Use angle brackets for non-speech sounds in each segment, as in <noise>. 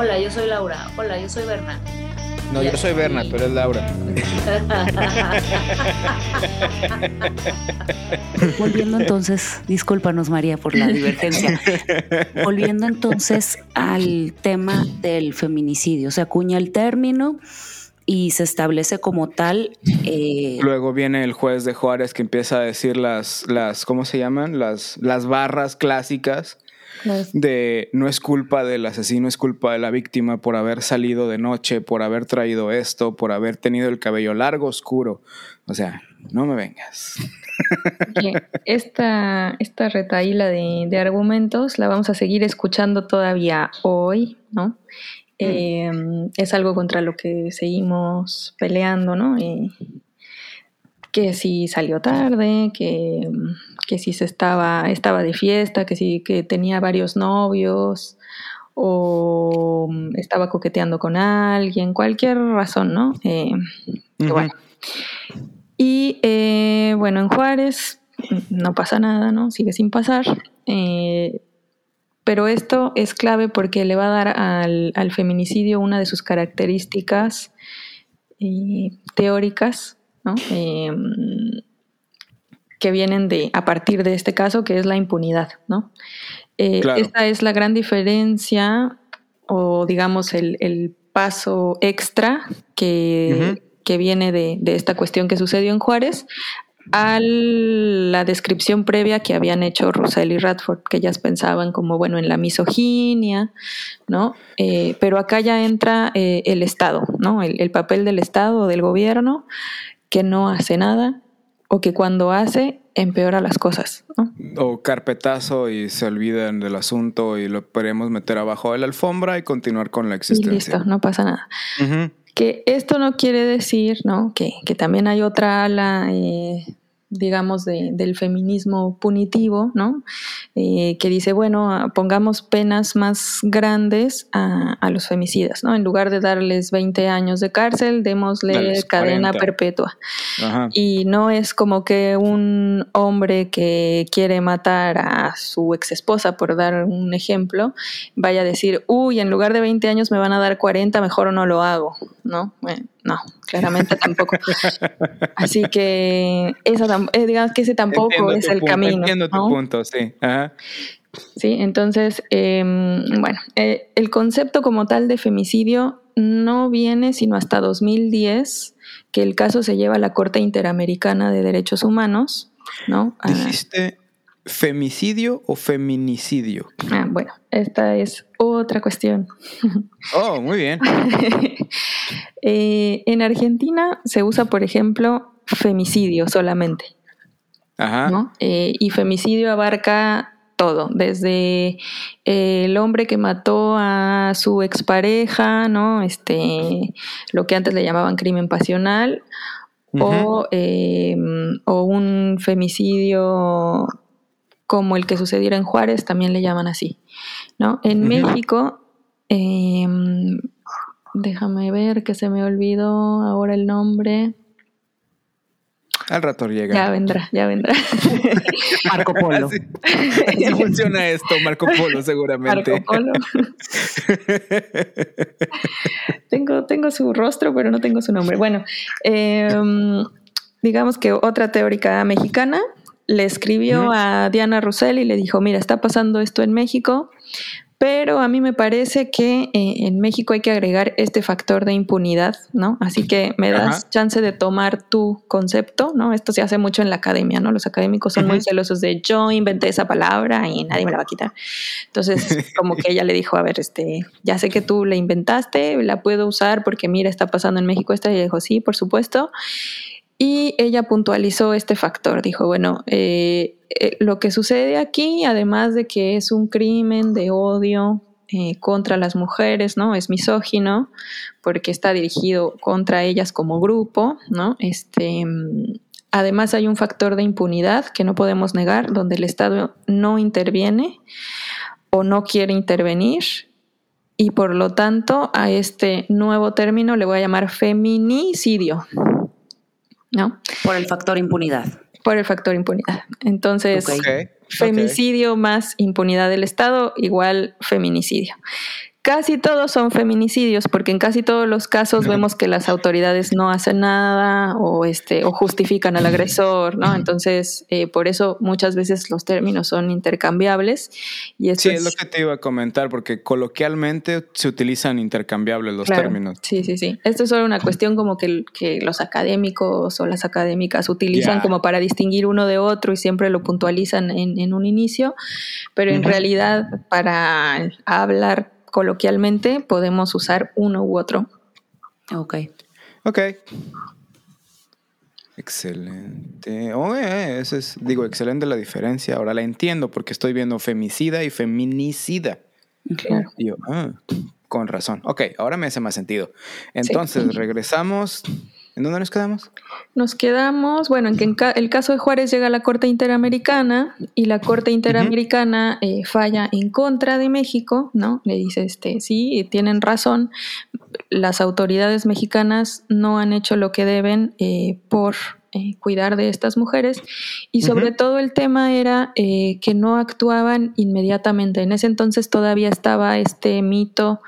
Hola, yo soy Laura. Hola, yo soy Berna. No, yo soy Berna, tú eres Laura. Volviendo entonces, discúlpanos María por la divergencia. Volviendo entonces al tema del feminicidio, se acuña el término y se establece como tal. Eh, Luego viene el juez de Juárez que empieza a decir las, las ¿cómo se llaman? Las, las barras clásicas de no es culpa del asesino, es culpa de la víctima por haber salido de noche, por haber traído esto, por haber tenido el cabello largo, oscuro. O sea, no me vengas. Esta, esta retaíla de, argumentos la vamos a seguir escuchando todavía hoy, ¿no? Mm. Em, es algo contra lo que seguimos peleando, ¿no? Que si salió tarde, que, que si se estaba, estaba de fiesta, que si que tenía varios novios o estaba coqueteando con alguien, cualquier razón, ¿no? Eh, bueno. Y eh, bueno, en Juárez no pasa nada, ¿no? Sigue sin pasar. Eh, pero esto es clave porque le va a dar al, al feminicidio una de sus características teóricas Em, que vienen de a partir de este caso, que es la impunidad, ¿no? Eh, esta es la gran diferencia o digamos el, paso extra que, que viene de, de, esta cuestión que sucedió en Juárez a la descripción previa que habían hecho Russell y Radford, que ellas pensaban como, bueno, en la misoginia, ¿no? Eh, pero acá ya entra eh, el Estado, ¿no? El, el, papel del Estado o del gobierno que no hace nada o que cuando hace empeora las cosas. O carpetazo y se olvidan del asunto y lo podemos meter abajo de la alfombra y continuar con la existencia. Y listo, no pasa nada. Que esto no quiere decir, ¿no? Que, que también hay otra ala eh, digamos, de, del feminismo punitivo, ¿no? Eh, que dice, bueno, pongamos penas más grandes a, a, los femicidas, ¿no? En lugar de darles 20 años de cárcel, démosle cadena perpetua. Y no es como que un hombre que quiere matar a su ex esposa, por dar un ejemplo, vaya a decir, uy, en lugar de 20 años me van a dar 40, mejor no lo hago, ¿no? Bueno, no, claramente tampoco. Así que esa, eh, digamos que ese tampoco es el camino. Entiendo tu punto, sí. Sí, entonces, em, bueno, eh, el concepto como tal de femicidio no viene sino hasta 2010, que el caso se lleva a la Corte Interamericana de Derechos Humanos, ¿no? Dijiste femicidio o feminicidio. Ah, bueno, esta es otra cuestión. <laughs> Oh, muy bien. <laughs> Eh, en Argentina se usa, por ejemplo, femicidio solamente. Ajá. Eh, y femicidio abarca todo, desde eh, el hombre que mató a su expareja, ¿no? Este, lo que antes le llamaban crimen pasional, o, o, un femicidio como el que sucediera en Juárez, también le llaman así. ¿no? En México, em, déjame ver que se me olvidó ahora el nombre. Al rato llega. Ya vendrá, ya vendrá. <laughs> Marco Polo. <laughs> Así, <laughs> funciona esto, Marco Polo, seguramente. Marco Polo. tengo, tengo su rostro, pero no tengo su nombre. Bueno, em, digamos que otra teórica mexicana le escribió a Diana Russell y le dijo, mira, está pasando esto en México, pero a mí me parece que eh, en México hay que agregar este factor de impunidad, ¿no? Así que me das chance de tomar tu concepto, ¿no? Esto se hace mucho en la academia, ¿no? Los académicos son muy celosos de yo inventé esa palabra y nadie me la va a quitar. Entonces, <laughs> como que ella le dijo, a ver, este, ya sé que tú la inventaste, la puedo usar porque mira, está pasando en México esta, y ella dijo, sí, por supuesto. Y ella puntualizó este factor, dijo, bueno, eh, eh, lo que sucede aquí, además de que es un crimen de odio eh, contra las mujeres, ¿no? Es misógino porque está dirigido contra ellas como grupo, ¿no? Este, además hay un factor de impunidad que no podemos negar, donde el Estado no interviene o no quiere intervenir y por lo tanto a este nuevo término le voy a llamar feminicidio. ¿No? Por el factor impunidad. Por el factor impunidad. Entonces, femicidio más impunidad del Estado igual feminicidio. Casi todos son feminicidios, porque en casi todos los casos vemos que las autoridades no hacen nada o este o justifican al agresor, ¿no? Entonces, eh, por eso muchas veces los términos son intercambiables. Y sí, es... lo que te iba a comentar, porque coloquialmente se utilizan intercambiables los términos. Sí, sí, sí. Esto es solo una cuestión como que, que los académicos o las académicas utilizan como para distinguir uno de otro y siempre lo puntualizan en, un inicio, pero en realidad para hablar coloquialmente podemos usar uno u otro. Ok. Ok. Excelente. Oh, eh, eso es, digo, excelente la diferencia. Ahora la entiendo porque estoy viendo femicida y feminicida. Claro. Ah, con razón. Ok, ahora me hace más sentido. Entonces, regresamos ¿En dónde nos quedamos? Nos quedamos, bueno, en que el caso de Juárez llega a la Corte Interamericana y la Corte Interamericana eh, falla en contra de México, ¿no? Le dice, este, sí, tienen razón, las autoridades mexicanas no han hecho lo que deben eh, por eh, cuidar de estas mujeres y sobre todo el tema era eh, que no actuaban inmediatamente. En ese entonces todavía estaba este mito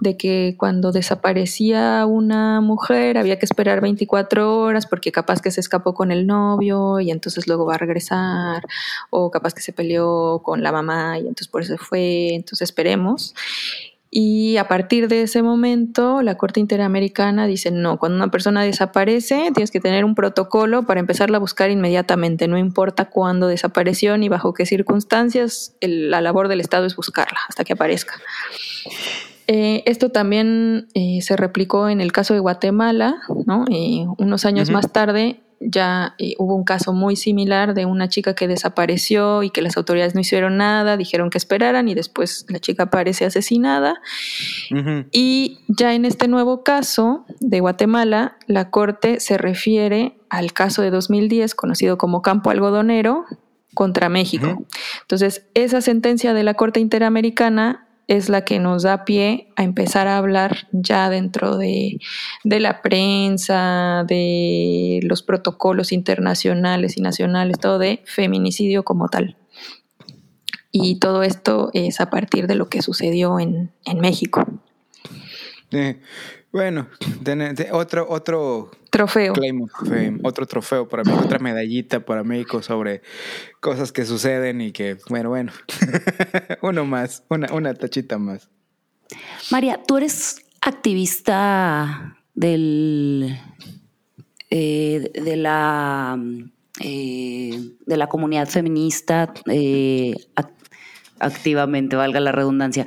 de que cuando desaparecía una mujer había que esperar 24 horas porque capaz que se escapó con el novio y entonces luego va a regresar o capaz que se peleó con la mamá y entonces por eso fue, entonces esperemos. Y a partir de ese momento, la Corte Interamericana dice, no, cuando una persona desaparece, tienes que tener un protocolo para empezarla a buscar inmediatamente, no importa cuándo desapareció ni bajo qué circunstancias, la labor del Estado es buscarla hasta que aparezca. Eh, esto también eh, se replicó en el caso de Guatemala, ¿no? Eh, unos años más tarde, ya hubo un caso muy similar de una chica que desapareció y que las autoridades no hicieron nada, dijeron que esperaran y después la chica aparece asesinada. Y ya en este nuevo caso de Guatemala, la Corte se refiere al caso de 2010 conocido como Campo Algodonero contra México. Entonces, esa sentencia de la Corte Interamericana es la que nos da pie a empezar a hablar ya dentro de, la prensa, de los protocolos internacionales y nacionales, todo de feminicidio como tal. Y todo esto es a partir de lo que sucedió en, México. Bueno, otro, otro Trofeo. otro trofeo para mí, otra medallita para México sobre cosas que suceden y que, bueno, bueno, <laughs> uno más, una, una tachita más. María, tú eres activista del, eh, de la eh, de la comunidad feminista eh, activamente, valga la redundancia.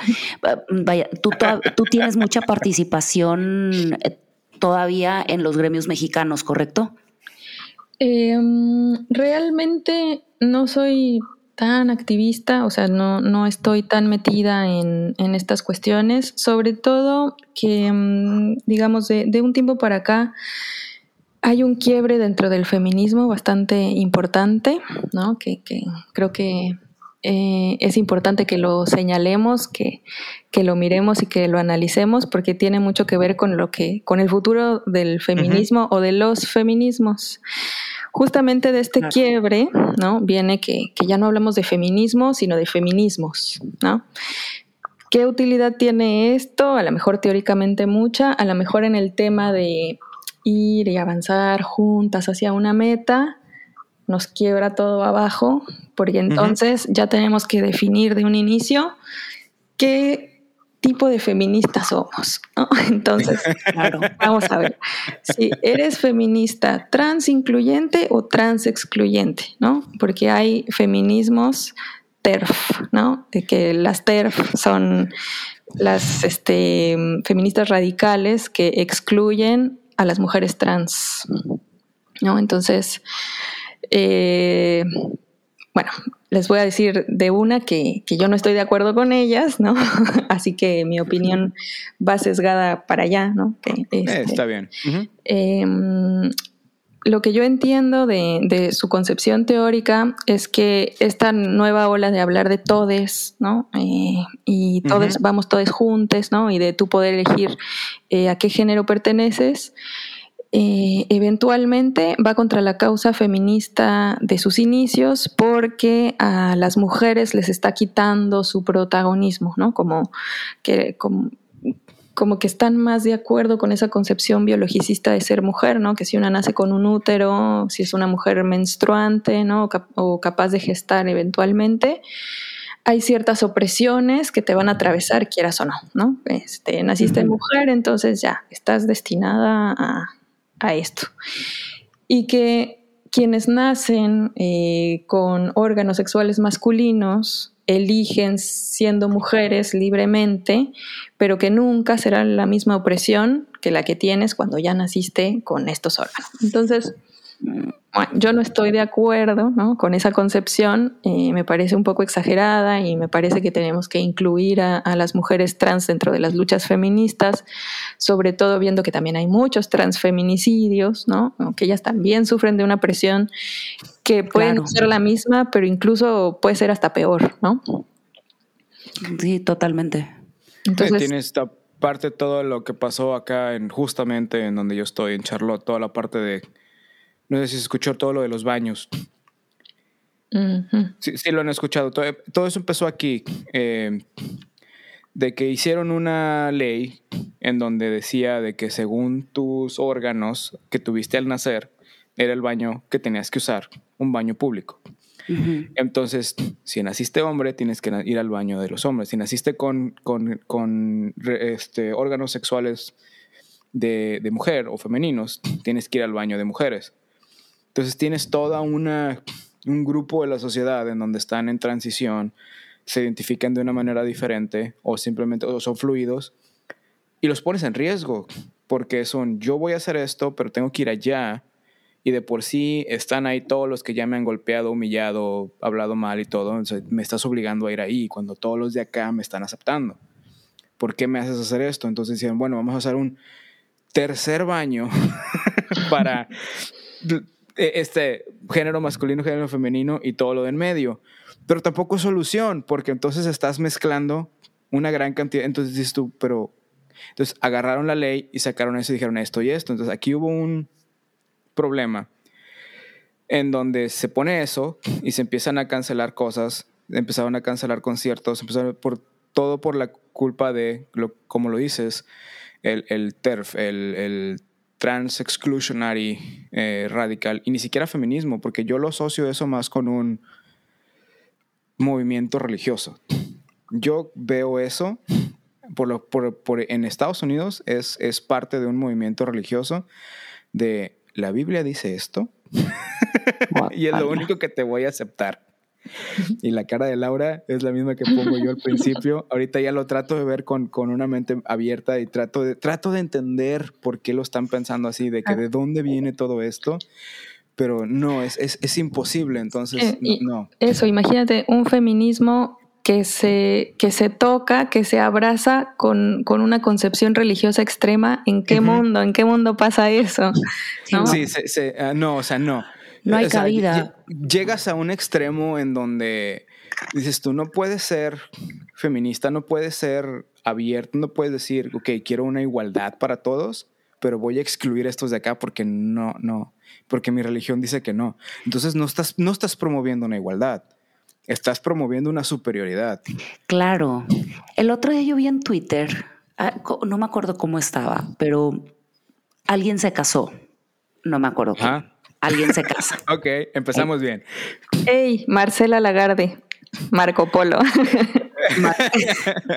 Vaya, tú, tienes mucha participación todavía en los gremios mexicanos, ¿correcto? Em, realmente no soy tan activista, o sea, no, no estoy tan metida en, estas cuestiones, sobre todo que, em, digamos, de, de, un tiempo para acá hay un quiebre dentro del feminismo bastante importante, ¿no? Que, que creo que eh, es importante que lo señalemos, que, que, lo miremos y que lo analicemos, porque tiene mucho que ver con lo que, con el futuro del feminismo o de los feminismos. Justamente de este quiebre, ¿no? Viene que, que, ya no hablamos de feminismo, sino de feminismos, ¿no? ¿Qué utilidad tiene esto? A lo mejor teóricamente mucha, a lo mejor en el tema de ir y avanzar juntas hacia una meta, nos quiebra todo abajo, porque entonces ya tenemos que definir de un inicio qué tipo de feministas somos. <laughs> Entonces, claro, vamos a ver. Si eres feminista trans incluyente o trans excluyente, ¿no? Porque hay feminismos TERF, ¿no? De que las TERF son las este, feministas radicales que excluyen a las mujeres trans, ¿no? Entonces, eh, bueno, les voy a decir de una que, yo no estoy de acuerdo con ellas, ¿no? <laughs> Así que mi opinión va sesgada para allá, ¿no? Eh, este, está bien. Em, lo que yo entiendo de, su concepción teórica es que esta nueva ola de hablar de todes, ¿no? Eh, y todos vamos todos juntos, ¿no? Y de tú poder elegir a qué género perteneces, eh, eventualmente va contra la causa feminista de sus inicios porque a las mujeres les está quitando su protagonismo, ¿no? Como que, como, que están más de acuerdo con esa concepción biologicista de ser mujer, ¿no? Que si una nace con un útero, si es una mujer menstruante, ¿no? O, capaz de gestar eventualmente, hay ciertas opresiones que te van a atravesar, quieras o no, ¿no? Este, naciste mujer, entonces ya estás destinada a, a esto. Y que quienes nacen eh, con órganos sexuales masculinos eligen siendo mujeres libremente, pero que nunca será la misma opresión que la que tienes cuando ya naciste con estos órganos. Entonces, bueno, yo no estoy de acuerdo con esa concepción, eh, me parece un poco exagerada y me parece que tenemos que incluir a, las mujeres trans dentro de las luchas feministas, sobre todo viendo que también hay muchos transfeminicidios, ¿no? que ellas también sufren de una presión que puede ser la misma, pero incluso puede ser hasta peor, ¿no? Sí, totalmente. Entonces, tiene esta parte todo lo que pasó acá en justamente en donde yo estoy en Charlotte, toda la parte de no sé si se escuchó todo lo de los baños. sí, lo han escuchado. Todo, eso empezó aquí. Eh, de que hicieron una ley en donde decía de que según tus órganos que tuviste al nacer, era el baño que tenías que usar, un baño público. Entonces, si naciste hombre, tienes que ir al baño de los hombres. Si naciste con, con, este, órganos sexuales de, de, mujer o femeninos, tienes que ir al baño de mujeres. Entonces tienes toda una, un grupo de la sociedad en donde están en transición, se identifican de una manera diferente o simplemente son fluidos y los pones en riesgo porque son yo voy a hacer esto, pero tengo que ir allá y de por sí están ahí todos los que ya me han golpeado, humillado, hablado mal y todo, entonces me estás obligando a ir ahí cuando todos los de acá me están aceptando. ¿Por qué me haces hacer esto? Entonces decían, bueno, vamos a hacer un tercer baño <laughs> para este género masculino, género femenino y todo lo de en medio. Pero tampoco es solución, porque entonces estás mezclando una gran cantidad. Entonces dices tú, pero. Entonces agarraron la ley y sacaron eso y dijeron esto y esto. Entonces aquí hubo un problema en donde se pone eso y se empiezan a cancelar cosas, empezaron a cancelar conciertos, empezaron por todo por la culpa de, lo, como lo dices, el, el TERF, el, el trans exclusionary eh, radical y ni siquiera feminismo, porque yo lo asocio eso más con un movimiento religioso. Yo veo eso por lo, por, por, en Estados Unidos es, es parte de un movimiento religioso de la Biblia dice esto <laughs> y es lo único que te voy a aceptar. <laughs> Y la cara de Laura es la misma que pongo yo al <laughs> principio. Ahorita ya lo trato de ver con, con, una mente abierta y trato de, trato de entender por qué lo están pensando así, de que de dónde viene todo esto. Pero no, es, es, es imposible, entonces eh, no. Eso, imagínate un feminismo que se, que se toca, que se abraza con, con una concepción religiosa extrema. ¿En qué mundo? ¿En qué mundo pasa eso? Sí, se, ah, no, o sea, no. No hay cabida. Llegas a un extremo en donde dices tú, no puedes ser feminista, no puedes ser abierto, no puedes decir, ok, quiero una igualdad para todos, pero voy a excluir estos de acá porque no, no, porque mi religión dice que no. Entonces no estás, no estás promoviendo una igualdad, estás promoviendo una superioridad. Claro. El otro día yo vi en Twitter, ah, no me acuerdo cómo estaba, pero alguien se casó, no me acuerdo. Cómo alguien se casa. <laughs> ok, empezamos bien. Hey, Marcela Lagarde, Marco Polo. <laughs>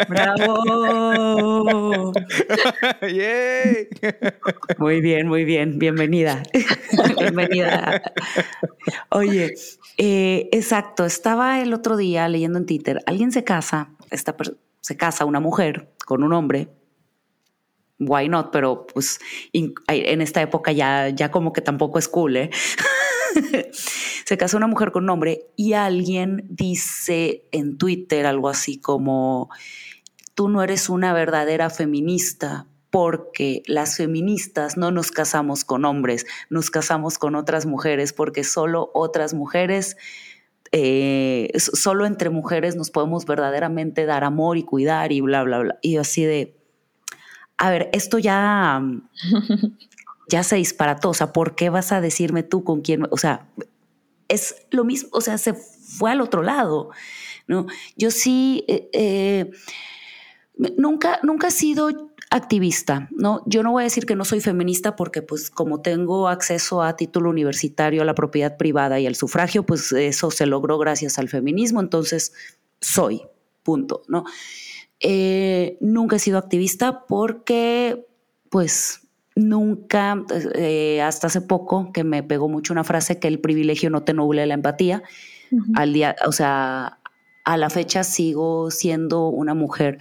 ¡Bravo! <laughs> ¡Yay! Muy bien, muy bien. Bienvenida. Bienvenida. Oye, eh, exacto. Estaba el otro día leyendo en Twitter. Alguien se casa, esta se casa una mujer con un hombre why not, pero pues en esta época ya, ya como que tampoco es cool, ¿eh? <laughs> se casó una mujer con un hombre y alguien dice en Twitter algo así como, tú no eres una verdadera feminista porque las feministas no nos casamos con hombres, nos casamos con otras mujeres porque solo otras mujeres... Eh, solo entre mujeres nos podemos verdaderamente dar amor y cuidar y bla, bla, bla. Y así de, a ver, esto ya... <laughs> ya se disparató. O sea, ¿por qué vas a decirme tú con quién? O sea, es lo mismo, o sea, se fue al otro lado, ¿no? Yo sí, eh, eh, nunca, nunca he sido activista, ¿no? Yo no voy a decir que no soy feminista porque pues como tengo acceso a título universitario, a la propiedad privada y al sufragio, pues eso se logró gracias al feminismo, entonces soy, punto, ¿no? Eh, nunca he sido activista porque pues nunca, eh, hasta hace poco, que me pegó mucho una frase que el privilegio no te nuble la empatía. Al día, o sea, a la fecha sigo siendo una mujer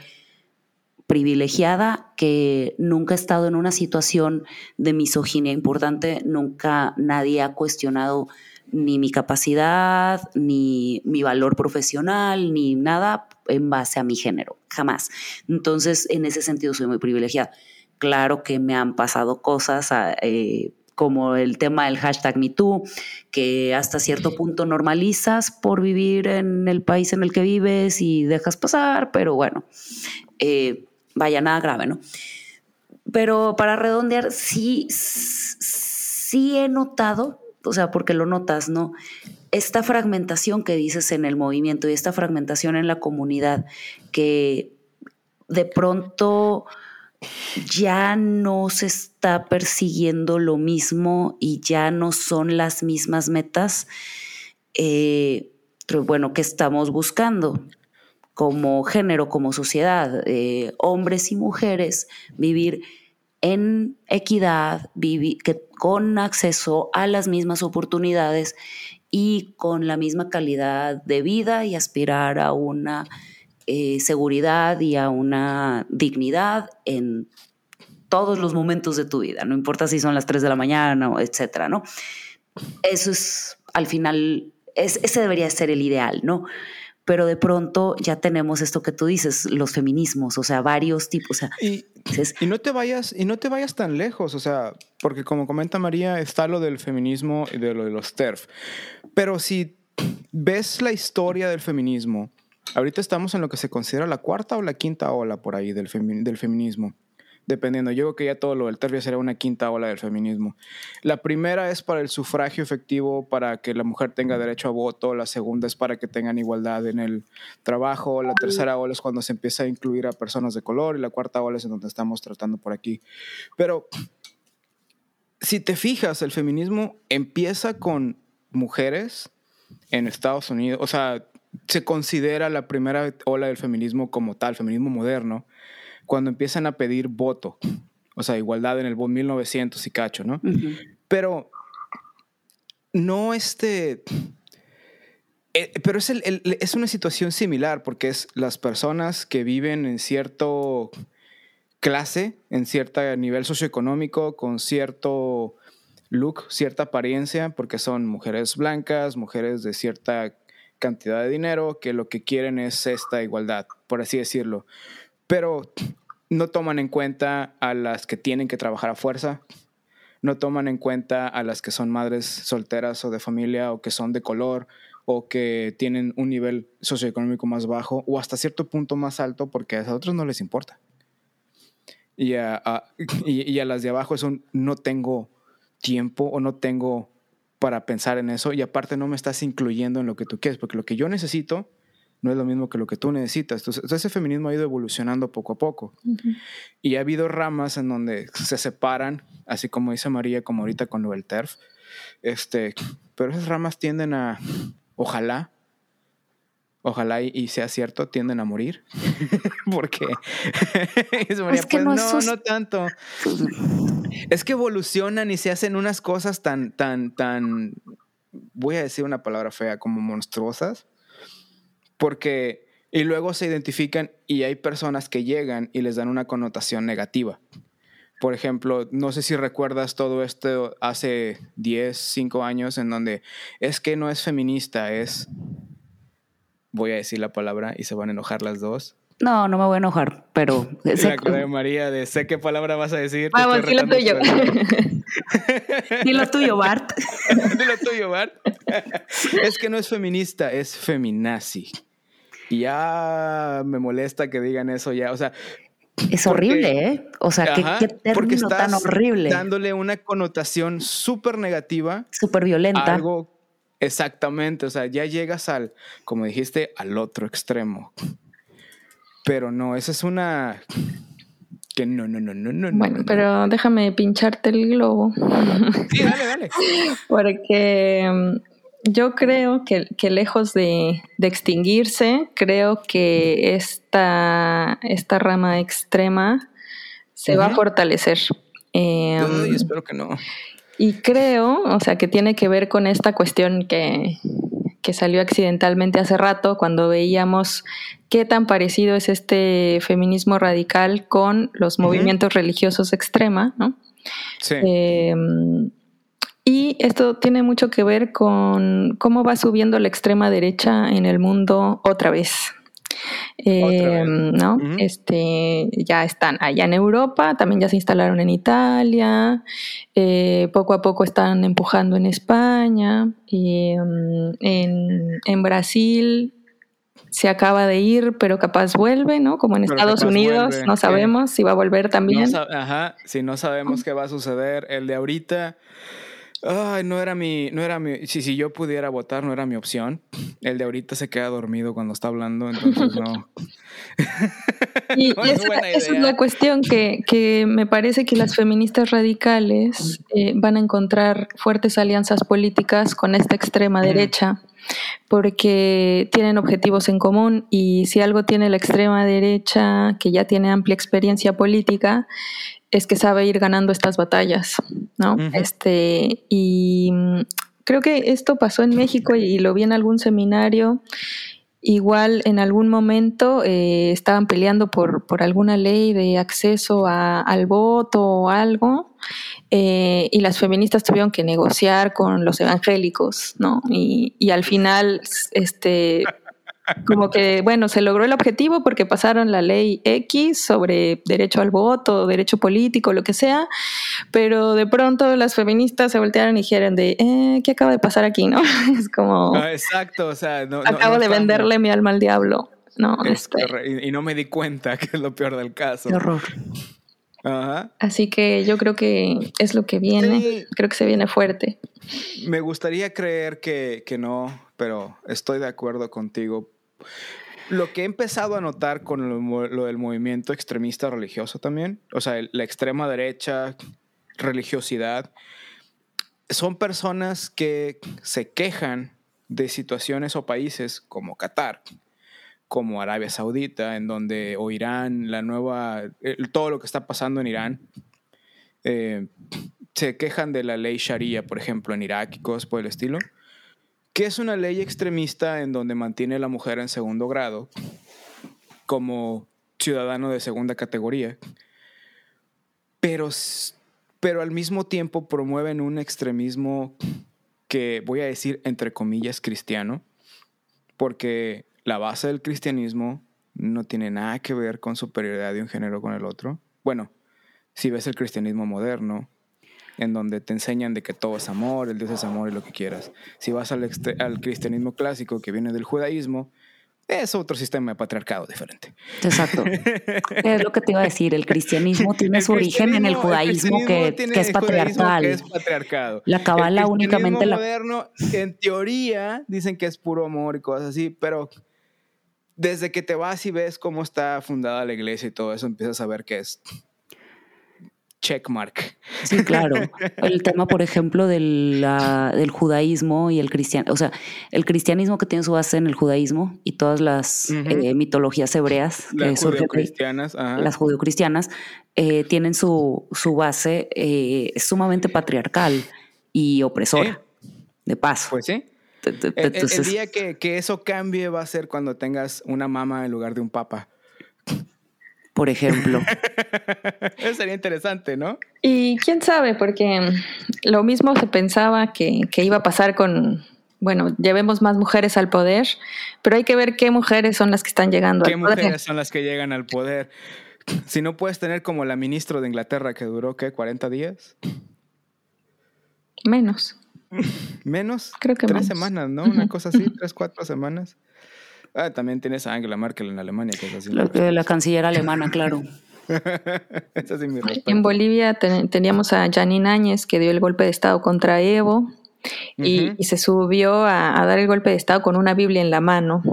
privilegiada que nunca he estado en una situación de misoginia importante, nunca nadie ha cuestionado ni mi capacidad, ni mi valor profesional, ni nada en base a mi género, jamás. Entonces, en ese sentido soy muy privilegiada. Claro que me han pasado cosas ah, eh, como el tema del hashtag MeToo, que hasta cierto punto normalizas por vivir en el país en el que vives y dejas pasar, pero bueno, eh, vaya, nada grave, ¿no? Pero para redondear, sí, sí he notado, o sea, porque lo notas, ¿no? Esta fragmentación que dices en el movimiento y esta fragmentación en la comunidad que de pronto ya no se está persiguiendo lo mismo y ya no son las mismas metas, eh, bueno, ¿qué estamos buscando? Como género, como sociedad, eh, hombres y mujeres, vivir en equidad, vivir, con acceso a las mismas oportunidades y con la misma calidad de vida y aspirar a una eh, seguridad y a una dignidad en todos los momentos de tu vida, no importa si son las 3 de la mañana, o etcétera, ¿no? Eso es, al final, ese debería ser el ideal, ¿no? Pero de pronto ya tenemos esto que tú dices, los feminismos, o sea, varios tipos. y, y, no te vayas, y no te vayas tan lejos, o sea, porque como comenta María, está lo del feminismo y de lo de los TERF. Pero si ves la historia del feminismo, Ahorita estamos en lo que se considera la cuarta o la quinta ola por ahí del, del feminismo. Dependiendo, yo creo que ya todo lo del tercio será una quinta ola del feminismo. La primera es para el sufragio efectivo, para que la mujer tenga derecho a voto. La segunda es para que tengan igualdad en el trabajo. La tercera ola es cuando se empieza a incluir a personas de color. Y la cuarta ola es en donde estamos tratando por aquí. Pero si te fijas, el feminismo empieza con mujeres en Estados Unidos. O sea, se considera la primera ola del feminismo como tal, feminismo moderno, cuando empiezan a pedir voto, o sea, igualdad en el 1900 y cacho, ¿no? Pero no este... Eh, pero es, es una situación similar porque es las personas que viven en cierto clase, en cierto nivel socioeconómico, con cierto look, cierta apariencia, porque son mujeres blancas, mujeres de cierta cantidad de dinero que lo que quieren es esta igualdad, por así decirlo. Pero no toman en cuenta a las que tienen que trabajar a fuerza, no toman en cuenta a las que son madres solteras o de familia o que son de color o que tienen un nivel socioeconómico más bajo o hasta cierto punto más alto porque a otros no les importa. Y a, y, y a las de abajo son no tengo tiempo o no tengo para pensar en eso y aparte no me estás incluyendo en lo que tú quieres, porque lo que yo necesito no es lo mismo que lo que tú necesitas. Entonces, ese feminismo ha ido evolucionando poco a poco. Y ha habido ramas en donde se separan, así como dice María, como ahorita con lo del TERF. Este, pero esas ramas tienden a, ojalá, ojalá y, sea cierto, tienden a morir. <laughs> Porque <laughs> es que pues, no, no, no tanto. Es que evolucionan y se hacen unas cosas tan, tan, tan, voy a decir una palabra fea, como monstruosas. Porque, y luego se identifican y hay personas que llegan y les dan una connotación negativa. Por ejemplo, no sé si recuerdas todo esto hace 10, 5 años en donde es que no es feminista, es voy a decir la palabra y se van a enojar las dos. No, no me voy a enojar, pero... <laughs> La cara de María de sé qué palabra vas a decir. Vamos, lo tuyo. lo tuyo, Bart. <laughs> lo tuyo, Bart. Es que no es feminista, es feminazi. Y ya me molesta que digan eso ya. O sea, Es horrible, ¿eh? O sea, ¿qué, qué término tan horrible. Dándole una connotación súper negativa. Súper violenta. Algo exactamente. O sea, ya llegas al, como dijiste, al otro extremo. Pero no, esa es una. Que no, no, no, no, no. Bueno, pero déjame pincharte el globo. Sí, dale, dale. <laughs> Porque mm, yo creo que, lejos de, extinguirse, creo que esta, esta rama extrema se va a fortalecer. Em, espero que no. Y creo, o sea, que tiene que ver con esta cuestión que, que salió accidentalmente hace rato, cuando veíamos qué tan parecido es este feminismo radical con los movimientos religiosos extrema, ¿no? Sí. Em, y esto tiene mucho que ver con cómo va subiendo la extrema derecha en el mundo otra vez. Em, ¿no? Este, ya están allá en Europa, también ya se instalaron en Italia, eh, poco a poco están empujando en España, y, em, en, Brasil se acaba de ir, pero capaz vuelve, ¿no? Como en Estados Unidos, no sabemos si va a volver también. ajá, si no sabemos qué va a suceder, el de ahorita Ay, no era mi, no era mi, si, si yo pudiera votar no era mi opción. El de ahorita se queda dormido cuando está hablando, entonces no. <laughs> y, <laughs> esa, es la cuestión que, que, me parece que las feministas radicales eh, van a encontrar fuertes alianzas políticas con esta extrema derecha porque tienen objetivos en común y si algo tiene la extrema derecha, que ya tiene amplia experiencia política, es que sabe ir ganando estas batallas, ¿no? Este, y mm, creo que esto pasó en México y lo vi en algún seminario. Igual en algún momento eh, estaban peleando por, por, alguna ley de acceso al voto o algo, eh, y las feministas tuvieron que negociar con los evangélicos, ¿no? Y, y al final, este, como que, bueno, se logró el objetivo porque pasaron la ley X sobre derecho al voto, derecho político, lo que sea, pero de pronto las feministas se voltearon y dijeron de, eh, ¿qué acaba de pasar aquí, no? <laughs> Es como... Ah, exacto, o sea, no, Acabo de venderle mi alma al diablo, ¿no? Este y, no me di cuenta, <laughs> que es lo peor del caso. Qué horror. Ajá. Así que yo creo que es lo que viene, creo que se viene fuerte. Me gustaría creer que, que no, pero estoy de acuerdo contigo lo que he empezado a notar con lo, del movimiento extremista religioso también, o sea, la extrema derecha, religiosidad, son personas que se quejan de situaciones o países como Qatar, como Arabia Saudita, en donde, o Irán, la nueva, todo lo que está pasando en Irán, eh, se quejan de la ley Sharia, por ejemplo, en Irak y cosas por el estilo que es una ley extremista en donde mantiene a la mujer en segundo grado como ciudadano de segunda categoría, pero, pero al mismo tiempo promueven un extremismo que voy a decir entre comillas cristiano, porque la base del cristianismo no tiene nada que ver con superioridad de un género con el otro. Bueno, si ves el cristianismo moderno, en donde te enseñan de que todo es amor, el Dios es amor y lo que quieras. Si vas al, al cristianismo clásico que viene del judaísmo, es otro sistema de patriarcado diferente. Exacto. <laughs> es lo que te iba a decir. El cristianismo tiene su origen en el judaísmo, que, que, es patriarcal. Que es patriarcado. La cabala únicamente la. moderno, en teoría, dicen que es puro amor y cosas así, pero desde que te vas y ves cómo está fundada la iglesia y todo eso, empiezas a ver que es checkmark. Sí, claro. El tema, por ejemplo, del, del judaísmo y el cristianismo, o sea, el cristianismo que tiene su base en el judaísmo y todas las eh, mitologías hebreas, las judeocristianas, las judeocristianas, eh, tienen su, su base eh, sumamente patriarcal y opresora, de paso. Pues sí. el, día que, que eso cambie va a ser cuando tengas una mama en lugar de un papa por ejemplo. <laughs> Eso sería interesante, ¿no? Y quién sabe, porque lo mismo se pensaba que, iba a pasar con, bueno, llevemos más mujeres al poder, pero hay que ver qué mujeres son las que están llegando al poder. ¿Qué mujeres son las que llegan al poder? Si no puedes tener como la ministra de Inglaterra que duró, ¿qué? ¿40 días? Menos. <laughs> ¿Menos? Creo que Tres semanas, ¿no? Una cosa así, tres, cuatro semanas. Ah, también tienes a Angela Merkel en Alemania, que es así. La, la canciller alemana, claro. <laughs> en Bolivia teníamos a Janine Áñez que dio el golpe de Estado contra Evo y, se subió a, dar el golpe de Estado con una Biblia en la mano.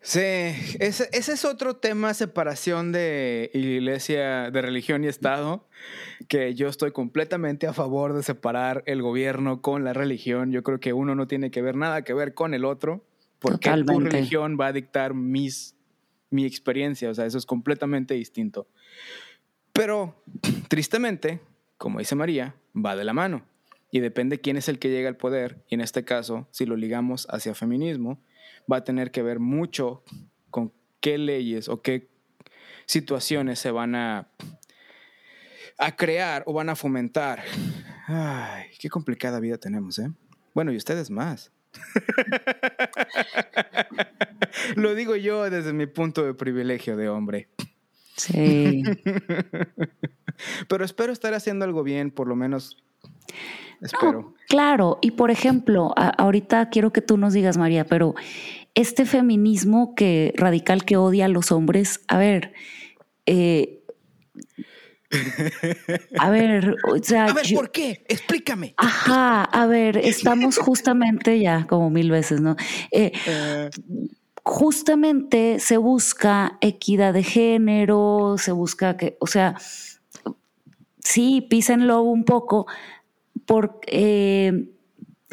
Sí, ese, es otro tema, separación de iglesia, de religión y Estado, que yo estoy completamente a favor de separar el gobierno con la religión. Yo creo que uno no tiene que ver nada que ver con el otro, porque tu religión va a dictar mis, mi experiencia, o sea, eso es completamente distinto. Pero, tristemente, como dice María, va de la mano y depende quién es el que llega al poder, y en este caso, si lo ligamos hacia feminismo, va a tener que ver mucho con qué leyes o qué situaciones se van a, a crear o van a fomentar. Ay, qué complicada vida tenemos, ¿eh? Bueno, y ustedes más. <laughs> Lo digo yo desde mi punto de privilegio de hombre. Sí. <laughs> Pero espero estar haciendo algo bien, por lo menos Espero. claro, y por ejemplo, ahorita quiero que tú nos digas, María, pero este feminismo que radical que odia a los hombres, a ver, eh, a ver, o sea, a ver, ¿por qué? Explícame. Ajá, a ver, <laughs> estamos justamente ya como mil veces, ¿no? Eh, eh. Justamente se busca equidad de género, se busca que, o sea, sí, písenlo un poco, porque eh,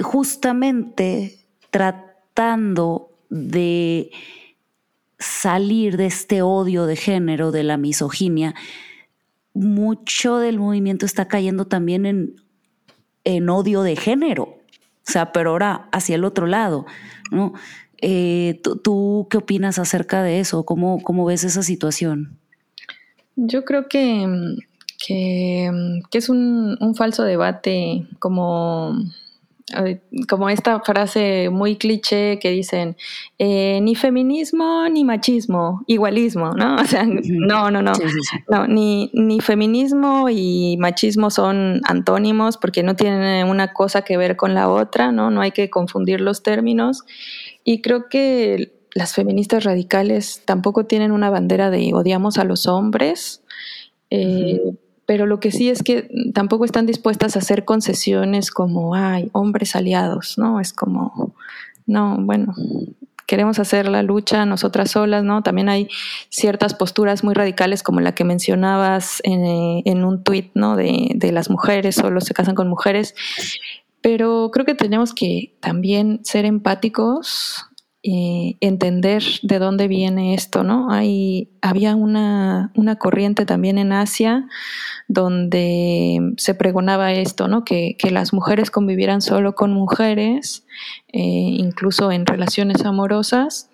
justamente tratando de salir de este odio de género, de la misoginia, mucho del movimiento está cayendo también en, en odio de género, o sea, pero ahora hacia el otro lado, ¿no? Eh, ¿tú, qué opinas acerca de eso? ¿Cómo, ¿Cómo ves esa situación? Yo creo que que, es un, falso debate como, como esta frase muy cliché que dicen eh, ni feminismo ni machismo, igualismo, ¿no? <laughs> O sea, no, no, no. no ni, ni feminismo y machismo son antónimos porque no tienen una cosa que ver con la otra, ¿no? No hay que confundir los términos. Y creo que las feministas radicales tampoco tienen una bandera de odiamos a los hombres. Eh, pero lo que sí es que tampoco están dispuestas a hacer concesiones como, ay, hombres aliados, ¿no? Es como, no, bueno, queremos hacer la lucha nosotras solas, ¿no? También hay ciertas posturas muy radicales como la que mencionabas en, un tuit, ¿no? De, de las mujeres, solo se casan con mujeres. Pero creo que tenemos que también ser empáticos eh, entender de dónde viene esto, ¿no? Hay, había una, una, corriente también en Asia donde se pregonaba esto, ¿no? Que, que las mujeres convivieran solo con mujeres, eh, incluso en relaciones amorosas,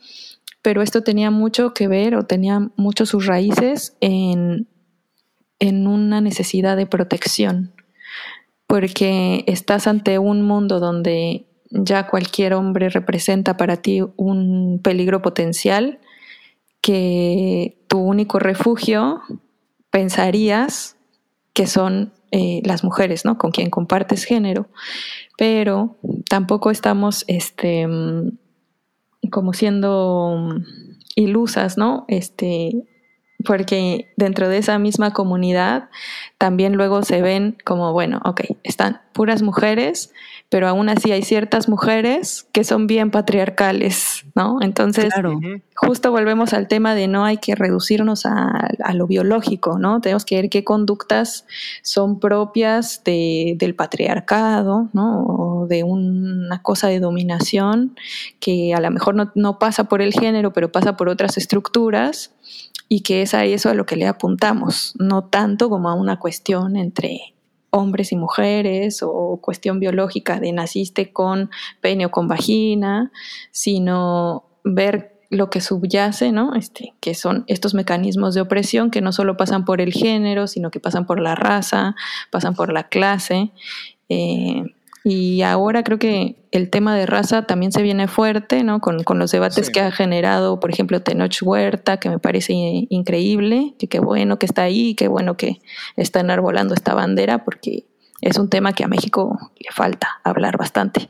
pero esto tenía mucho que ver o tenía mucho sus raíces en, en una necesidad de protección, porque estás ante un mundo donde ya cualquier hombre representa para ti un peligro potencial que tu único refugio pensarías que son eh, las mujeres, ¿no? Con quien compartes género, pero tampoco estamos, este, como siendo ilusas, ¿no? Este, porque dentro de esa misma comunidad también luego se ven como, bueno, ok, están puras mujeres, pero aún así hay ciertas mujeres que son bien patriarcales, ¿no? Entonces, justo volvemos al tema de no hay que reducirnos a, lo biológico, ¿no? Tenemos que ver qué conductas son propias del patriarcado, ¿no? O de una cosa de dominación que a lo mejor no, no pasa por el género, pero pasa por otras estructuras y que es a eso a lo que le apuntamos, no tanto como a una cuestión entre hombres y mujeres o cuestión biológica de naciste con pene o con vagina, sino ver lo que subyace, ¿no? Este, que son estos mecanismos de opresión que no solo pasan por el género, sino que pasan por la raza, pasan por la clase. Eh, y ahora creo que el tema de raza también se viene fuerte, ¿no? Con, los debates que ha generado, por ejemplo, Tenoch Huerta, que me parece increíble, que qué bueno que está ahí, qué bueno que está enarbolando esta bandera, porque es un tema que a México le falta hablar bastante.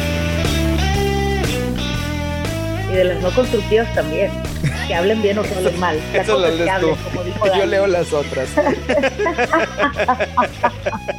Y de las no constructivas también. Que hablen bien o que hablen mal. Eso lo lees tú. Yo leo las otras. <laughs>